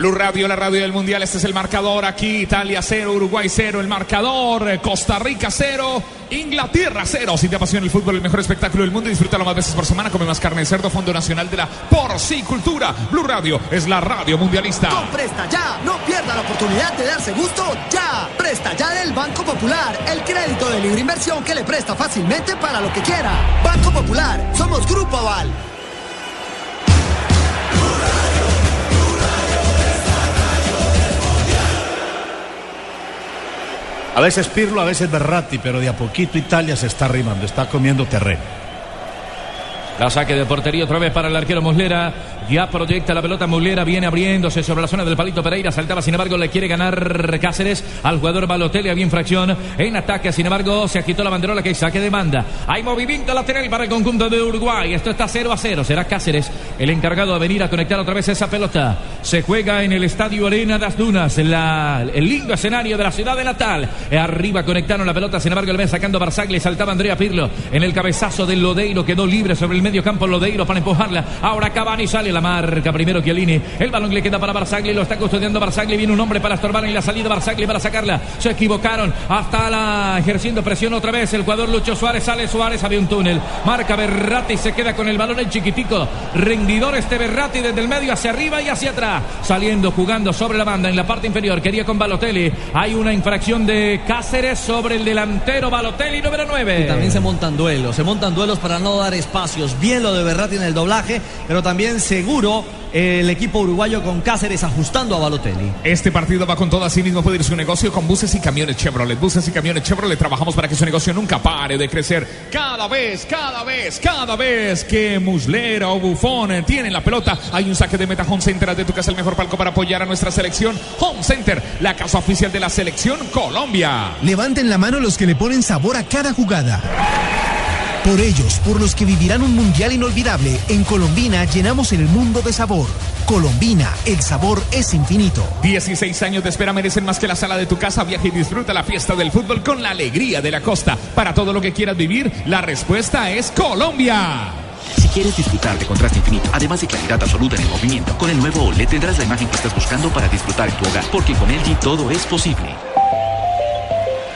Blue Radio, la radio del Mundial. Este es el marcador aquí. Italia 0, Uruguay 0. El marcador. eh, Costa Rica 0. Inglaterra cero. Si te apasiona el fútbol, el mejor espectáculo del mundo, disfrútalo más veces por semana. Come más carne de cerdo, Fondo Nacional de la Porcicultura. Blue Radio es la radio mundialista. Con Presta Ya, no pierda la oportunidad de darse gusto ya. Presta Ya del Banco Popular, el crédito de libre inversión que le presta fácilmente para lo que quiera. Banco Popular, somos Grupo Aval. A veces Pirlo, a veces Berratti, pero de a poquito Italia se está arrimando, está comiendo terreno. La saque de portería otra vez para el arquero Muslera. Ya proyecta la pelota Muslera, viene abriéndose sobre la zona del palito Pereira. Saltaba, sin embargo, le quiere ganar Cáceres al jugador Balotelli. Había infracción en ataque, sin embargo, se agitó la banderola que saque de banda. Hay movimiento lateral para el conjunto de Uruguay. Esto está 0 a 0. Será Cáceres el encargado de venir a conectar otra vez esa pelota. Se juega en el estadio Arena das Dunas, la, el lindo escenario de la ciudad de Natal. Arriba conectaron la pelota, sin embargo, le ven sacando Barzagli. Saltaba Andrea Pirlo en el cabezazo del Lodeiro. Quedó libre sobre el medio campo Lodeiro para empujarla. Ahora Cavani sale la marca. Primero Chiellini. El balón le queda para Barzagli. Lo está custodiando Barzagli. Viene un hombre para estorbar en la salida Barzagli para sacarla. Se equivocaron. Hasta la ejerciendo presión otra vez. El jugador Lucho Suárez. Sale Suárez. Había un túnel. Marca Berratti. Se queda con el balón el chiquitico. Rendidor este Berratti desde el medio hacia arriba y hacia atrás. Saliendo, jugando sobre la banda en la parte inferior. Quería con Balotelli. Hay una infracción de Cáceres sobre el delantero Balotelli número 9. Y también se montan duelos. Se montan duelos para no dar espacios. Bien lo de Berratti en el doblaje, pero también seguro el equipo uruguayo con Cáceres ajustando a Balotelli. Este partido va con todo, así mismo puede ir su negocio con buses y camiones Chevrolet. Buses y camiones Chevrolet trabajamos para que su negocio nunca pare de crecer. Cada vez, cada vez, cada vez que Muslera o Bufón tienen la pelota, hay un saque de meta Home Center de tu casa, el mejor palco para apoyar a nuestra selección. Home Center, la casa oficial de la selección Colombia. Levanten la mano los que le ponen sabor a cada jugada. Por ellos, por los que vivirán un mundial inolvidable, en Colombina llenamos el mundo de sabor. Colombina, el sabor es infinito. 16 años de espera merecen más que la sala de tu casa. Viaja y disfruta la fiesta del fútbol con la alegría de la costa. Para todo lo que quieras vivir, la respuesta es Colombia. Si quieres disfrutar de contraste infinito, además de claridad absoluta en el movimiento, con el nuevo OLED tendrás la imagen que estás buscando para disfrutar en tu hogar, porque con LG todo es posible.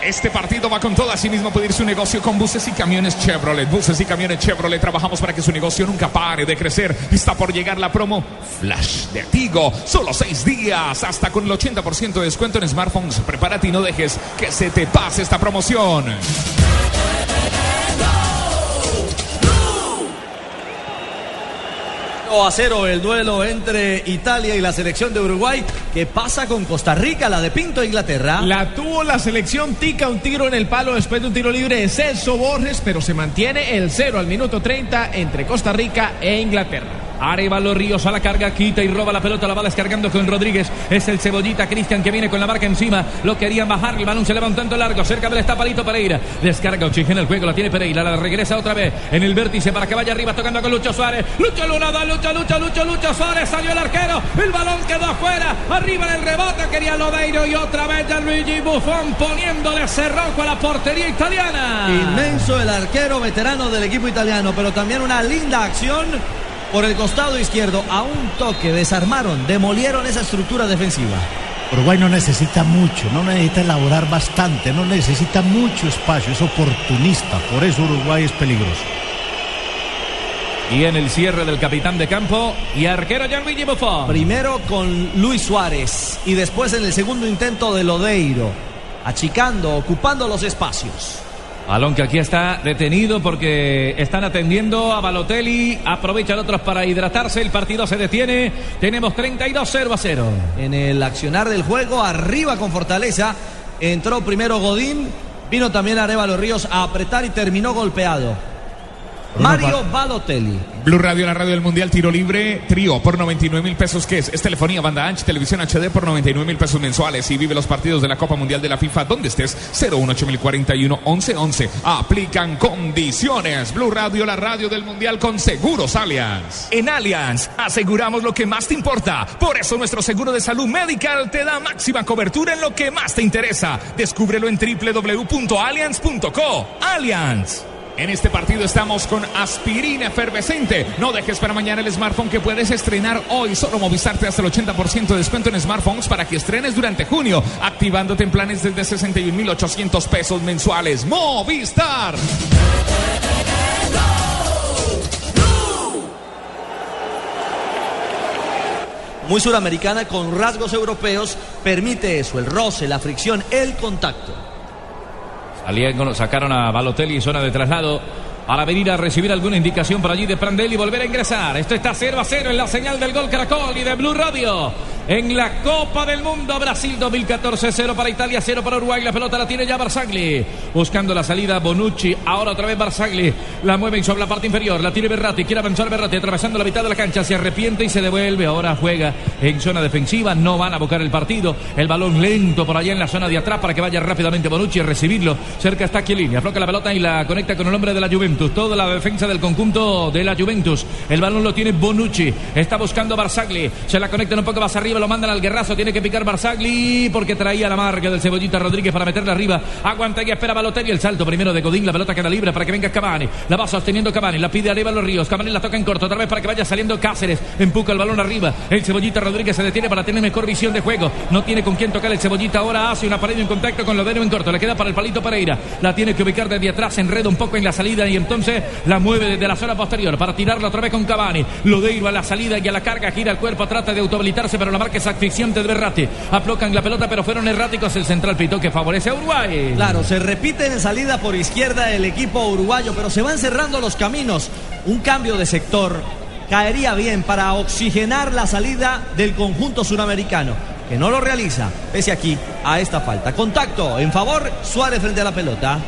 Este partido va con todo. Asimismo, puede ir su negocio con buses y camiones Chevrolet. Buses y camiones Chevrolet. Trabajamos para que su negocio nunca pare de crecer. Está por llegar la promo Flash de Tigo. Solo seis días. Hasta con el 80% de descuento en smartphones. Prepárate y no dejes que se te pase esta promoción. A cero el duelo entre Italia y la selección de Uruguay que pasa con Costa Rica, la de Pinto Inglaterra. La tuvo la selección Tica, un tiro en el palo después de un tiro libre de Celso Borges, pero se mantiene el cero al minuto 30 entre Costa Rica e Inglaterra. Arevalo Ríos a la carga, quita y roba la pelota, la va descargando con Rodríguez. Es el cebollita Cristian que viene con la marca encima. Lo querían bajar, el balón se leva un tanto largo, cerca del estapalito Pereira. Descarga, oxigena el juego, la tiene Pereira, la regresa otra vez en el vértice para que vaya arriba tocando con Lucho Suárez. Lucho Luna da, lucha, lucha, lucha, Lucho Suárez, salió el arquero, el balón quedó afuera, arriba del rebote, quería Lodeiro y otra vez ya Luigi Buffon poniéndole cerrojo a la portería italiana. Inmenso el arquero veterano del equipo italiano, pero también una linda acción por el costado izquierdo a un toque, desarmaron, demolieron esa estructura defensiva. Uruguay no necesita mucho, no necesita elaborar bastante, no necesita mucho espacio, es oportunista, por eso Uruguay es peligroso. Y en el cierre del capitán de campo y arquero Gianluigi Buffon. Primero con Luis Suárez y después en el segundo intento de Lodeiro, achicando, ocupando los espacios. Balón que aquí está detenido porque están atendiendo a Balotelli. Aprovechan otros para hidratarse. El partido se detiene. Tenemos 32 0 a 0. En el accionar del juego, arriba con fortaleza. Entró primero Godín. Vino también Arevalo Ríos a apretar y terminó golpeado. Mario Balotelli. Blue Radio, la radio del Mundial, tiro libre, trío por 99 mil pesos, ¿qué es? Es telefonía, banda ancha, televisión HD por 99 mil pesos mensuales y vive los partidos de la Copa Mundial de la FIFA donde estés, 018041 1111. Aplican condiciones. Blue Radio, la radio del Mundial con Seguros Allianz. En Allianz aseguramos lo que más te importa. Por eso nuestro seguro de salud medical te da máxima cobertura en lo que más te interesa. Descúbrelo en www.allianz.co. Allianz. En este partido estamos con aspirina efervescente. No dejes para mañana el smartphone que puedes estrenar hoy. Solo Movistar te hace el 80% de descuento en smartphones para que estrenes durante junio, activándote en planes desde 61.800 pesos mensuales. Movistar. Muy suramericana con rasgos europeos, permite eso, el roce, la fricción, el contacto. Sacaron a Balotelli zona de traslado para venir a recibir alguna indicación por allí de Prandelli y volver a ingresar. Esto está 0 a 0 en la señal del gol Caracol y de Blue Radio. En la Copa del Mundo, Brasil 2014, 0 para Italia, 0 para Uruguay. La pelota la tiene ya Barzagli. Buscando la salida Bonucci. Ahora otra vez Barzagli. La mueve sobre la parte inferior. La tiene Berratti. Quiere avanzar Berratti atravesando la mitad de la cancha. Se arrepiente y se devuelve. Ahora juega en zona defensiva. No van a buscar el partido. El balón lento por allá en la zona de atrás para que vaya rápidamente Bonucci a recibirlo. Cerca está Chiellini. Afloca la pelota y la conecta con el hombre de la Juventus. Toda la defensa del conjunto de la Juventus. El balón lo tiene Bonucci. Está buscando Barzagli. Se la conecta un poco más arriba. Lo mandan al guerrazo. Tiene que picar Barzagli porque traía la marca del Cebollita Rodríguez para meterla arriba. Aguanta y espera Balotelli. El salto primero de Godín. La pelota queda libre para que venga Cavani. La va sosteniendo Cavani. La pide arriba los Ríos. Cavani la toca en corto. Otra vez para que vaya saliendo Cáceres. Empuja el balón arriba. El Cebollita Rodríguez se detiene para tener mejor visión de juego. No tiene con quién tocar el Cebollita. Ahora hace una pared en contacto con Lodero en corto. Le queda para el palito Pereira. La tiene que ubicar desde atrás. Enreda un poco en la salida y entonces la mueve desde la zona posterior para tirarla otra vez con Cavani. Lodeiro a la salida y a la carga. Gira el cuerpo. Trata de autohabilitarse, pero la marca es asfixiante de Berratti. Aplocan la pelota, pero fueron erráticos. El central pitó que favorece a Uruguay. Claro, se repite en salida por izquierda el equipo uruguayo, pero se van cerrando los caminos. Un cambio de sector caería bien para oxigenar la salida del conjunto suramericano, que no lo realiza, pese aquí a esta falta. Contacto en favor, Suárez frente a la pelota.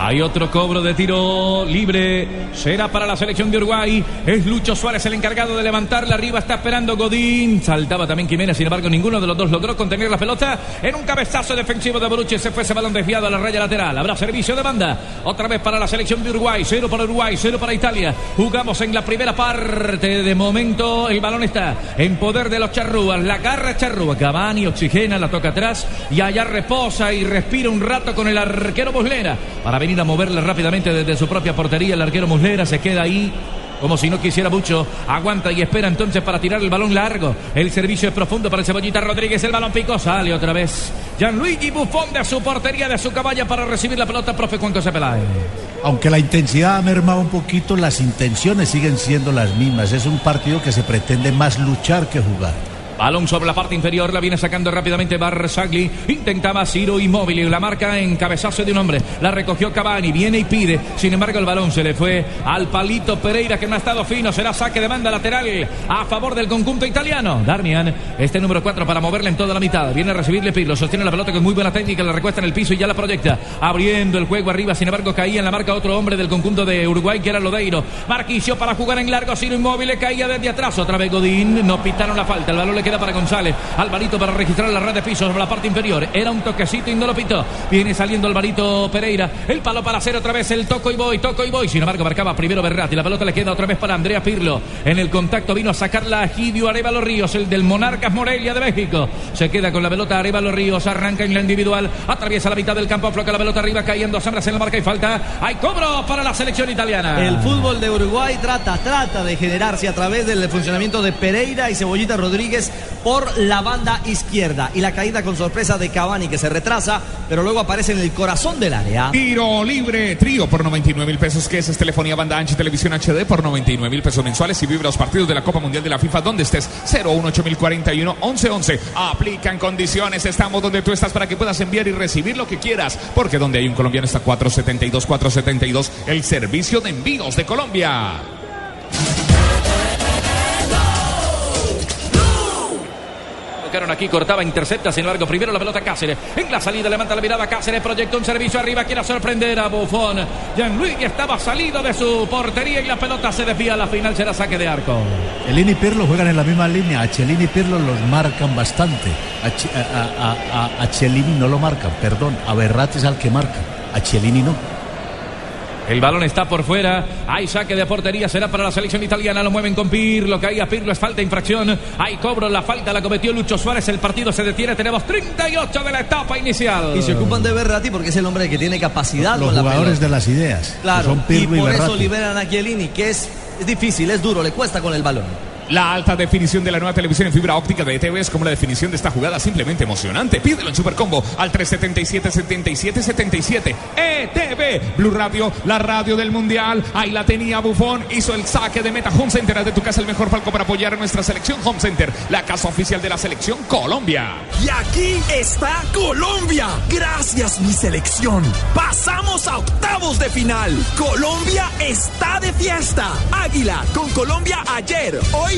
Hay otro cobro de tiro libre. Será para la selección de Uruguay. Es Lucho Suárez el encargado de levantarla arriba. Está esperando Godín. Saltaba también Jiménez. Sin embargo, ninguno de los dos logró contener la pelota. En un cabezazo defensivo de Boruche se fue ese balón desviado a la raya lateral. Habrá servicio de banda. Otra vez para la selección de Uruguay. Cero para Uruguay, cero para Italia. Jugamos en la primera parte. De momento, el balón está en poder de los charrúas. La garra charrúa. Cavani oxigena, la toca atrás. Y allá reposa y respira un rato con el arquero Muslera. Para venir a moverle rápidamente desde su propia portería. El arquero Muslera se queda ahí como si no quisiera mucho. Aguanta y espera entonces para tirar el balón largo. El servicio es profundo para el Cebollita Rodríguez. El balón pico sale otra vez. Gianluigi Buffon de su portería, de su caballa para recibir la pelota, profe Juan José Peláez. Aunque la intensidad ha mermado un poquito, las intenciones siguen siendo las mismas. Es un partido que se pretende más luchar que jugar. Balón sobre la parte inferior, la viene sacando rápidamente Barzagli. Intentaba Ciro Inmóvil y la marca en cabezazo de un hombre. La recogió Cavani, viene y pide. Sin embargo, el balón se le fue al palito Pereira, que no ha estado fino. Será saque de banda lateral a favor del conjunto italiano. Darmian, este número 4 para moverle en toda la mitad. Viene a recibirle Pirlo, sostiene la pelota con muy buena técnica, la recuesta en el piso y ya la proyecta. Abriendo el juego arriba, sin embargo, caía en la marca otro hombre del conjunto de Uruguay, que era Lodeiro. Marquicio para jugar en largo, Ciro Inmóvil caía desde atrás. Otra vez Godín, no pitaron la falta. El balón le queda para González. Alvarito para registrar la red de piso sobre la parte inferior. Era un toquecito y. Viene saliendo Alvarito Pereira. El palo para hacer otra vez el toco y voy, toco y voy. Sin embargo, marcaba primero Berratti. La pelota le queda otra vez para Andrea Pirlo. En el contacto vino a sacarla a Gidio Arevalo Ríos, el del Monarcas Morelia de México. Se queda con la pelota Arevalo Ríos. Arranca en la individual. Atraviesa la mitad del campo. Afloca la pelota arriba, cayendo sombras en la marca y falta. Hay cobro para la selección italiana. El fútbol de Uruguay trata, trata de generarse a través del funcionamiento de Pereira y Cebollita Rodríguez por la banda izquierda. Y la caída con sorpresa de Cavani que se retrasa, pero luego aparece en el corazón del área. Tiro libre, trío por 99 mil pesos, que es, es telefonía banda ancha televisión HD por 99 mil pesos mensuales y vibra los partidos de la Copa Mundial de la FIFA donde estés 018041 1111. Aplican condiciones, estamos donde tú estás para que puedas enviar y recibir lo que quieras, porque donde hay un colombiano está 472 472 el servicio de envíos de Colombia. Tocaron aquí, cortaba, intercepta, sin embargo, primero la pelota Cáceres. En la salida levanta la mirada Cáceres, proyecta un servicio arriba, quiere sorprender a Buffon. Gianluigi estaba salido de su portería y la pelota se desvía. La final será saque de arco. Chelini y Pirlo juegan en la misma línea. A Chelini y Pirlo los marcan bastante. A, Ch- no lo marcan, perdón. A Berratti es al que marca. A Chelini no. El balón está por fuera. Hay saque de portería. Será para la selección italiana. Lo mueven con Pirlo. Caía Pirlo. Es falta, infracción. Hay cobro. La falta la cometió Lucho Suárez. El partido se detiene. Tenemos 38 de la etapa inicial. Y se ocupan de Berratti porque es el hombre que tiene capacidad Los con jugadores de las ideas. Claro, son y Pirlo y, por eso liberan a Chiellini, que es, es difícil, es duro, le cuesta con el balón. La alta definición de la nueva televisión en fibra óptica de ETV es como la definición de esta jugada simplemente emocionante. Pídelo en Supercombo al 377-7777. ETV, Blue Radio, la radio del Mundial. Ahí la tenía Bufón, hizo el saque de meta Home Center. Haz de tu casa el mejor palco para apoyar a nuestra selección Home Center, la casa oficial de la selección Colombia. Y aquí está Colombia. Gracias, mi selección. Pasamos a octavos de final. Colombia está de fiesta. Águila con Colombia ayer, hoy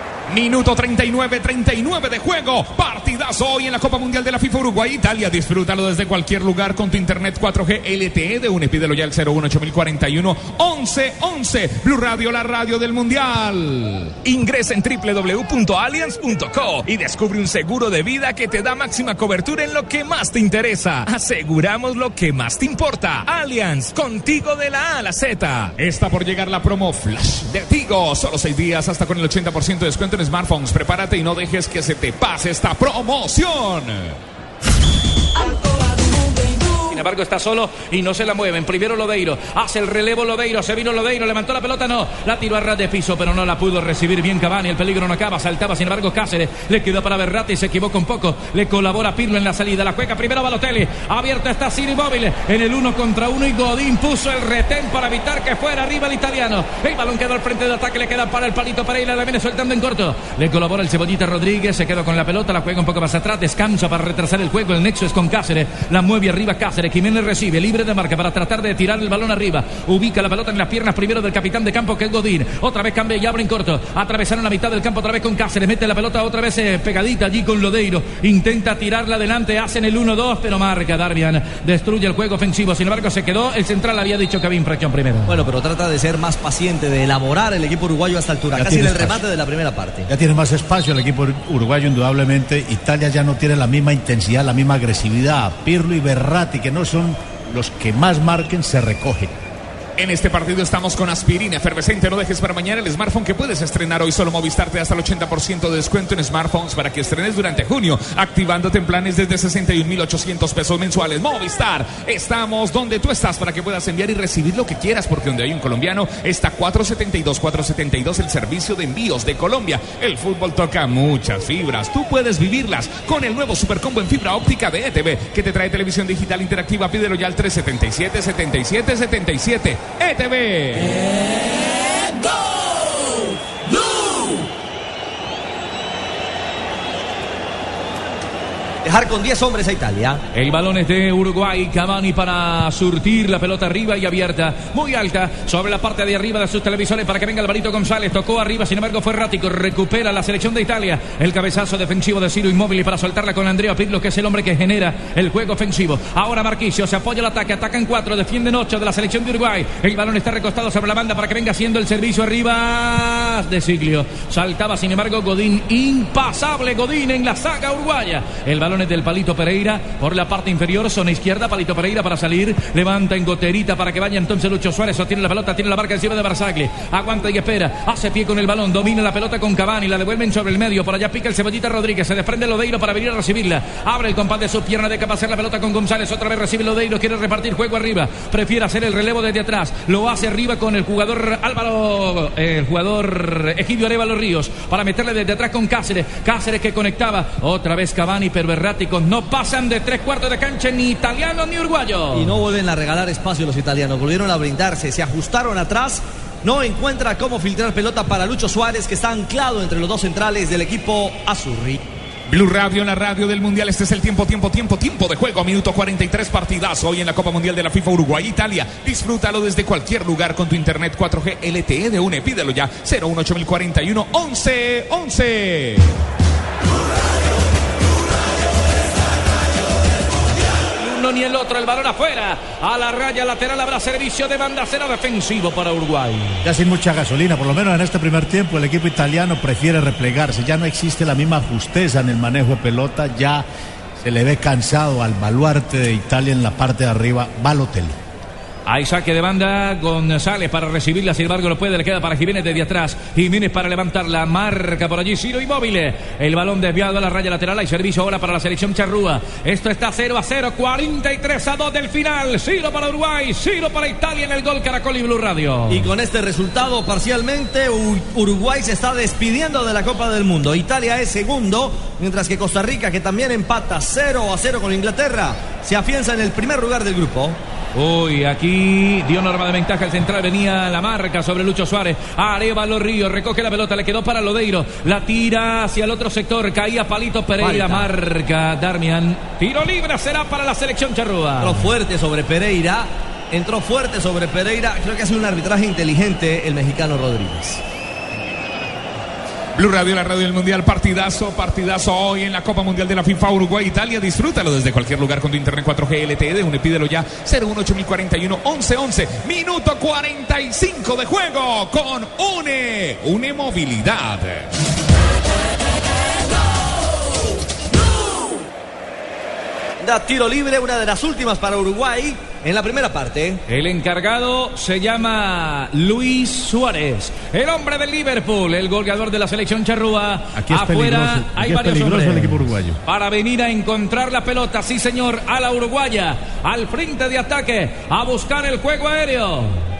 Minuto 39, 39 de juego. Partidazo hoy en la Copa Mundial de la FIFA Uruguay Italia. Disfrútalo desde cualquier lugar con tu internet 4G LTE de UNE. Pídelo ya al 018041 1111. Blue Radio, la radio del Mundial. Ingresa en www.allianz.co y descubre un seguro de vida que te da máxima cobertura en lo que más te interesa. Aseguramos lo que más te importa. Allianz, contigo de la A a la Z. Está por llegar la promo Flash de Tigo. Solo seis días hasta con el 80% de descuento en smartphones. Prepárate y no dejes que se te pase esta promoción. Sin embargo, está solo y no se la mueven. Primero Lodeiro. Hace el relevo Lodeiro. Se vino Lodeiro. Levantó la pelota. No. La tiró a ras de piso, pero no la pudo recibir bien Cavani. El peligro no acaba. Saltaba, sin embargo, Cáceres. Le quedó para Berratti. Se equivocó un poco. Le colabora Pirlo en la salida. La juega primero Balotelli. Abierto está Siri Móvil. En el uno contra uno. Y Godín puso el retén para evitar que fuera arriba el italiano. El balón quedó al frente de ataque. Le queda para el palito Pereira. La viene soltando en corto. Le colabora el Cebollita Rodríguez. Se quedó con la pelota. La juega un poco más atrás. Descansa para retrasar el juego. El nexo es con Cáceres. La mueve arriba Cáceres. Jiménez recibe. Libre de marca para tratar de tirar el balón arriba. Ubica la pelota en las piernas primero del capitán de campo que es Godín. Otra vez cambia y abre en corto. Atravesaron la mitad del campo otra vez con Cáceres. Mete la pelota otra vez eh, pegadita allí con Lodeiro. Intenta tirarla adelante. Hacen el 1-2, pero marca Darmian. Destruye el juego ofensivo. Sin embargo, se quedó. El central había dicho que había infracción primero. Bueno, pero trata de ser más paciente, de elaborar el equipo uruguayo a esta altura. Ya Casi en el espacio. remate de la primera parte. Ya tiene más espacio el equipo uruguayo, indudablemente. Italia ya no tiene la misma intensidad, la misma agresividad. Pirlo y Berratti, que no son los que más marquen, se recogen. En este partido estamos con aspirina efervescente. No dejes para mañana el smartphone que puedes estrenar hoy. Solo Movistar te da hasta el 80% de descuento en smartphones para que estrenes durante junio, activándote en planes desde 61,800 pesos mensuales. Movistar, estamos donde tú estás para que puedas enviar y recibir lo que quieras, porque donde hay un colombiano está 472, 472 el servicio de envíos de Colombia. El fútbol toca muchas fibras. Tú puedes vivirlas con el nuevo supercombo en fibra óptica de ETV que te trae televisión digital interactiva. Pídelo ya al 377 77 77. ETV. Dejar con 10 hombres a Italia. El balón es de Uruguay. Cavani para surtir la pelota arriba y abierta. Muy alta sobre la parte de arriba de sus televisores para que venga Alvarito González. Tocó arriba, sin embargo fue errático. Recupera la selección de Italia. El cabezazo defensivo de Ciro Inmóvil para soltarla con Andrea Pirlo, que es el hombre que genera el juego ofensivo. Ahora Marquisio se apoya el ataque. Atacan cuatro, defienden ocho de la selección de Uruguay. El balón está recostado sobre la banda para que venga haciendo el servicio arriba de Siglio. Saltaba, sin embargo, Godín. Impasable Godín en la saga uruguaya. El balón es del Palito Pereira por la parte inferior, zona izquierda. Palito Pereira para salir. Levanta en goterita para que vaya entonces Lucho Suárez. Sostiene la pelota, tiene la marca encima de Barzagli. Aguanta y espera. Hace pie con el balón. Domina la pelota con Cavani. La devuelven sobre el medio. Por allá pica el Cebollita Rodríguez. Se desprende Lodeiro para venir a recibirla. Abre el compás de su pierna. De capaz la pelota con González. Otra vez recibe Lodeiro. Quiere repartir juego arriba. Prefiere hacer el relevo desde atrás. Lo hace arriba con el jugador Álvaro. eh, el jugador Egidio Arevalo Ríos. Para meterle desde atrás con Cáceres. Cáceres que conectaba. Otra vez Cavani, pero erráticos. No pasan de tres cuartos de cancha ni italiano ni uruguayo. Y no vuelven a regalar espacio los italianos. Volvieron a brindarse, se ajustaron atrás. No encuentra cómo filtrar pelota para Lucho Suárez, que está anclado entre los dos centrales del equipo Azurri. Blue Radio, la radio del Mundial. Este es el tiempo, tiempo, tiempo, tiempo de juego. Minuto 43 partidas hoy en la Copa Mundial de la FIFA Uruguay Italia. Disfrútalo desde cualquier lugar con tu internet 4G LTE de UNE. Pídelo ya 01841 11 11. Ni el otro, el balón afuera. A la raya lateral habrá servicio de banda cero defensivo para Uruguay. Ya sin mucha gasolina, por lo menos en este primer tiempo el equipo italiano prefiere replegarse, ya no existe la misma justeza en el manejo de pelota, ya Se le ve cansado al baluarte de Italia en la parte de arriba, Balotelli. Hay saque de banda, González para recibirla, sin embargo no puede, le queda para Jiménez desde atrás. Jiménez para levantar la marca por allí, Ciro inmóvil. El balón desviado a la raya lateral, hay servicio ahora para la selección charrúa. Esto está 0 a 0, 43 a 2 del final. Ciro para Uruguay, Ciro para Italia en el gol Caracol y Blue Radio. Y con este resultado parcialmente Uruguay se está despidiendo de la Copa del Mundo. Italia es segundo, mientras que Costa Rica, que también empata 0 a 0 con Inglaterra, se afianza en el primer lugar del grupo. Uy, aquí dio norma de ventaja el central. Venía la marca sobre Lucho Suárez. Arevalo Río recoge la pelota, le quedó para Lodeiro. La tira hacia el otro sector. Caía Palito Pereira. Marca Darmian. Tiro libre será para la selección charrúa. Entró fuerte sobre Pereira. Entró fuerte sobre Pereira. Creo que hace un arbitraje inteligente el mexicano Rodríguez. Blue Radio, la radio del Mundial, partidazo, partidazo hoy en la Copa Mundial de la FIFA Uruguay, Italia. Disfrútalo desde cualquier lugar con tu internet 4G LTE. Une, pídelo ya 018041 1111. Minuto 45 de juego con UNE, UNE Movilidad. Da tiro libre, una de las últimas para Uruguay en la primera parte. El encargado se llama Luis Suárez, el hombre del Liverpool, el goleador de la selección charrúa. Aquí es Afuera peligroso, hay aquí varios peligroso hombres el equipo uruguayo. para venir a encontrar la pelota, sí señor, a la uruguaya, al frente de ataque, a buscar el juego aéreo.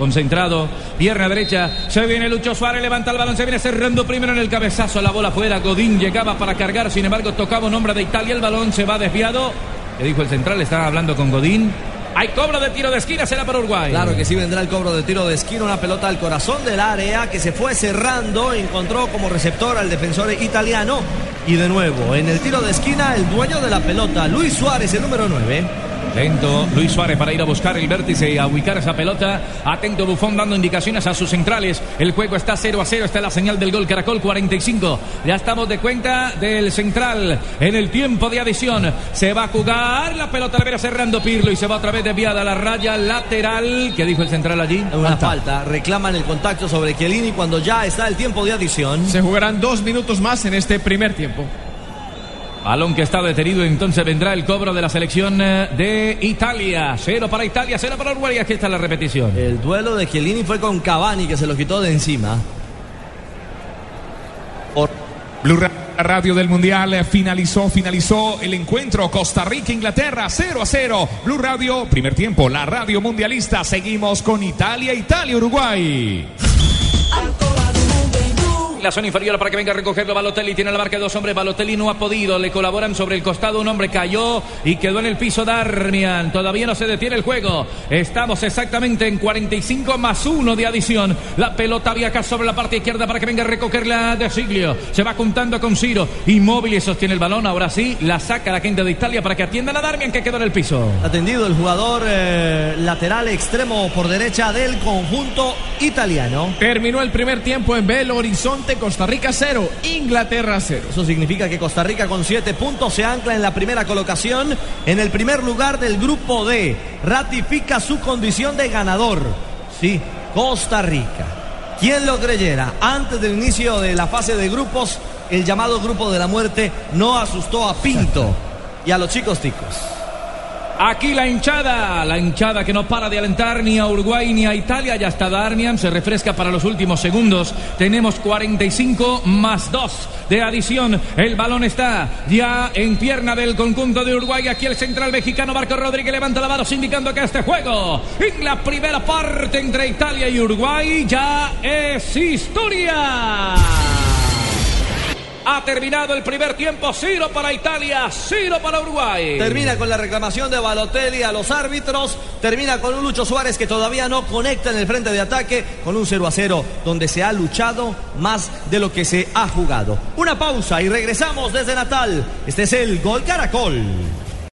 Concentrado, pierna derecha, se viene Lucho Suárez, levanta el balón, se viene cerrando primero en el cabezazo, la bola afuera, Godín llegaba para cargar, sin embargo tocaba un hombre de Italia, el balón se va desviado, le dijo el central, estaba hablando con Godín, hay cobro de tiro de esquina, será para Uruguay. Claro que sí vendrá el cobro de tiro de esquina, una pelota al corazón del área que se fue cerrando, encontró como receptor al defensor italiano. Y de nuevo en el tiro de esquina el dueño de la pelota, Luis Suárez, el número 9. Lento Luis Suárez para ir a buscar el vértice y a ubicar esa pelota. Atento Bufón dando indicaciones a sus centrales. El juego está 0 a 0. Está la señal del gol Caracol 45. Ya estamos de cuenta del central en el tiempo de adición. Se va a jugar la pelota. La verá cerrando Pirlo y se va otra vez desviada a la raya lateral. ¿Qué dijo el central allí? Una falta. Reclaman el contacto sobre Chiellini cuando ya está el tiempo de adición. Se jugarán dos minutos más en este primer tiempo. Balón que está detenido, entonces vendrá el cobro de la selección eh, de Italia. Cero para Italia, cero para Uruguay. Aquí está la repetición. El duelo de Chiellini fue con Cavani que se lo quitó de encima. Por Blue Radio del Mundial eh, finalizó, finalizó el encuentro Costa Rica Inglaterra 0 a 0. Blue Radio, primer tiempo, la radio mundialista. Seguimos con Italia, Italia, Uruguay. La zona inferior para que venga a recogerlo Balotelli. Tiene la marca de dos hombres. Balotelli no ha podido. Le colaboran sobre el costado. Un hombre cayó y quedó en el piso Darmian. Todavía no se detiene el juego. Estamos exactamente en 45 más 1 de adición. La pelota viaja sobre la parte izquierda para que venga a recogerla de Siglio. Se va juntando con Ciro. Inmóvil y sostiene el balón. Ahora sí, la saca la gente de Italia para que atiendan a Darmian que quedó en el piso. Atendido el jugador eh, lateral extremo por derecha del conjunto italiano. Terminó el primer tiempo en Belo Horizonte. Costa Rica 0, Inglaterra 0. Eso significa que Costa Rica con 7 puntos se ancla en la primera colocación, en el primer lugar del grupo D. Ratifica su condición de ganador. Sí, Costa Rica. ¿Quién lo creyera? Antes del inicio de la fase de grupos, el llamado grupo de la muerte no asustó a Pinto y a los chicos ticos. Aquí la hinchada, la hinchada que no para de alentar ni a Uruguay ni a Italia. Ya está Darmian, se refresca para los últimos segundos. Tenemos 45 más 2 de adición. El balón está ya en pierna del conjunto de Uruguay. Aquí el central mexicano Marco Rodríguez levanta la mano indicando que este juego en la primera parte entre Italia y Uruguay ya es historia. Ha terminado el primer tiempo. Ciro para Italia, Ciro para Uruguay. Termina con la reclamación de Balotelli a los árbitros. Termina con un Lucho Suárez que todavía no conecta en el frente de ataque. Con un 0 a 0 donde se ha luchado más de lo que se ha jugado. Una pausa y regresamos desde Natal. Este es el Gol Caracol.